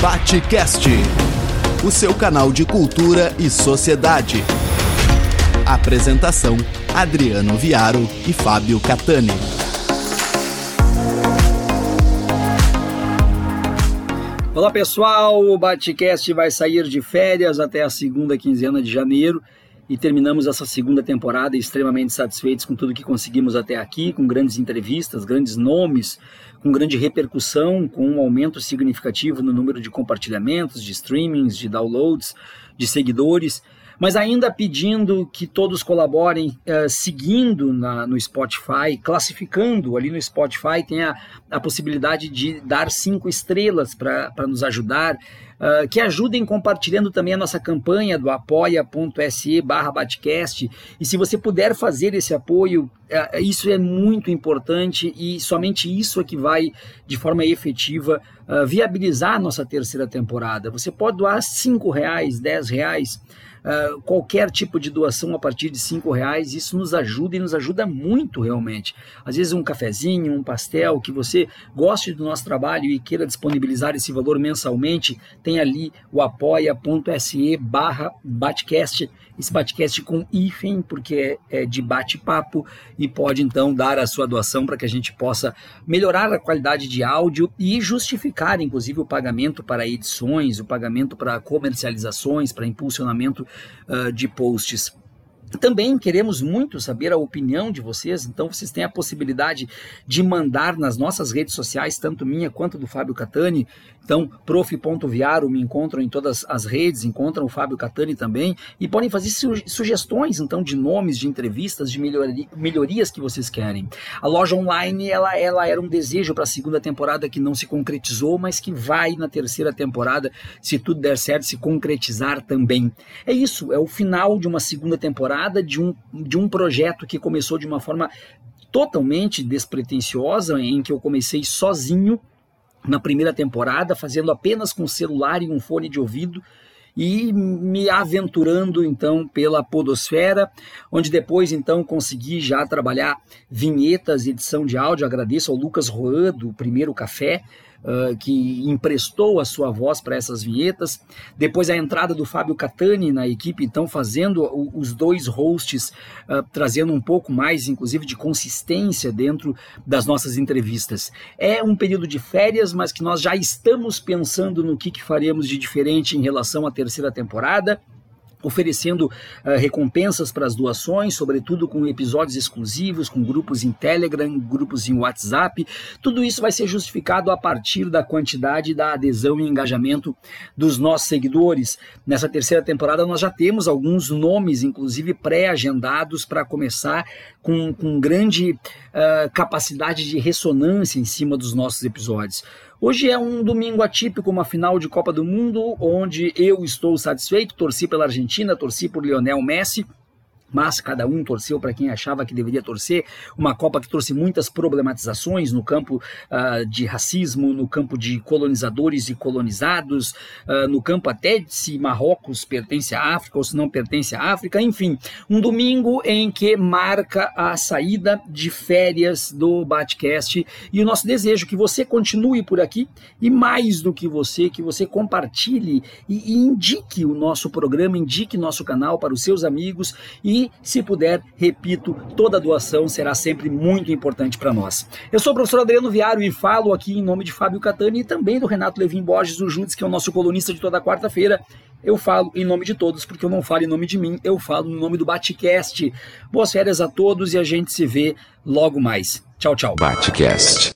Batcast, o seu canal de cultura e sociedade. Apresentação: Adriano Viaro e Fábio Catani. Olá pessoal, o Batcast vai sair de férias até a segunda quinzena de janeiro e terminamos essa segunda temporada extremamente satisfeitos com tudo que conseguimos até aqui, com grandes entrevistas, grandes nomes, com grande repercussão, com um aumento significativo no número de compartilhamentos, de streamings, de downloads, de seguidores mas ainda pedindo que todos colaborem uh, seguindo na, no Spotify, classificando ali no Spotify, tem a, a possibilidade de dar cinco estrelas para nos ajudar, uh, que ajudem compartilhando também a nossa campanha do apoia.se barra Batcast, e se você puder fazer esse apoio, uh, isso é muito importante e somente isso é que vai, de forma efetiva, viabilizar a nossa terceira temporada. Você pode doar cinco reais, dez reais, uh, qualquer tipo de doação a partir de cinco reais, isso nos ajuda e nos ajuda muito realmente. Às vezes um cafezinho, um pastel, que você goste do nosso trabalho e queira disponibilizar esse valor mensalmente, tem ali o apoia.se barra Batcast, esse Batcast com hífen, porque é, é de bate-papo e pode então dar a sua doação para que a gente possa melhorar a qualidade de áudio e justificar, inclusive, o pagamento para edições, o pagamento para comercializações, para impulsionamento uh, de posts. Também queremos muito saber a opinião de vocês, então vocês têm a possibilidade de mandar nas nossas redes sociais, tanto minha quanto do Fábio Catani. Então, prof.viaro me encontram em todas as redes, encontram o Fábio Catani também, e podem fazer sugestões, então, de nomes, de entrevistas, de melhorias que vocês querem. A loja online, ela, ela era um desejo para a segunda temporada que não se concretizou, mas que vai na terceira temporada, se tudo der certo, se concretizar também. É isso, é o final de uma segunda temporada de um, de um projeto que começou de uma forma totalmente despretensiosa, em que eu comecei sozinho na primeira temporada, fazendo apenas com celular e um fone de ouvido e me aventurando então pela podosfera, onde depois então consegui já trabalhar vinhetas, edição de áudio. Agradeço ao Lucas Roan do Primeiro Café, uh, que emprestou a sua voz para essas vinhetas. Depois a entrada do Fábio Catani na equipe, então fazendo os dois hosts, uh, trazendo um pouco mais, inclusive, de consistência dentro das nossas entrevistas. É um período de férias, mas que nós já estamos pensando no que, que faremos de diferente em relação à terceira temporada oferecendo uh, recompensas para as doações, sobretudo com episódios exclusivos, com grupos em Telegram, grupos em WhatsApp. Tudo isso vai ser justificado a partir da quantidade da adesão e engajamento dos nossos seguidores. Nessa terceira temporada nós já temos alguns nomes, inclusive pré-agendados, para começar com, com grande uh, capacidade de ressonância em cima dos nossos episódios. Hoje é um domingo atípico, uma final de Copa do Mundo, onde eu estou satisfeito, torci pela Argentina, torci por Lionel Messi, mas cada um torceu para quem achava que deveria torcer. Uma Copa que trouxe muitas problematizações no campo uh, de racismo, no campo de colonizadores e colonizados, uh, no campo até de se Marrocos pertence à África ou se não pertence à África, enfim. Um domingo em que marca a saída de férias do Batcast e o nosso desejo que você continue por aqui e mais do que você, que você compartilhe e, e indique o nosso programa, indique nosso canal para os seus amigos e e, se puder, repito, toda doação será sempre muito importante para nós. Eu sou o professor Adriano Viário e falo aqui em nome de Fábio Catani e também do Renato Levin Borges, o Judes, que é o nosso colunista de toda quarta-feira. Eu falo em nome de todos, porque eu não falo em nome de mim, eu falo em nome do Batcast. Boas férias a todos e a gente se vê logo mais. Tchau, tchau. Batcast.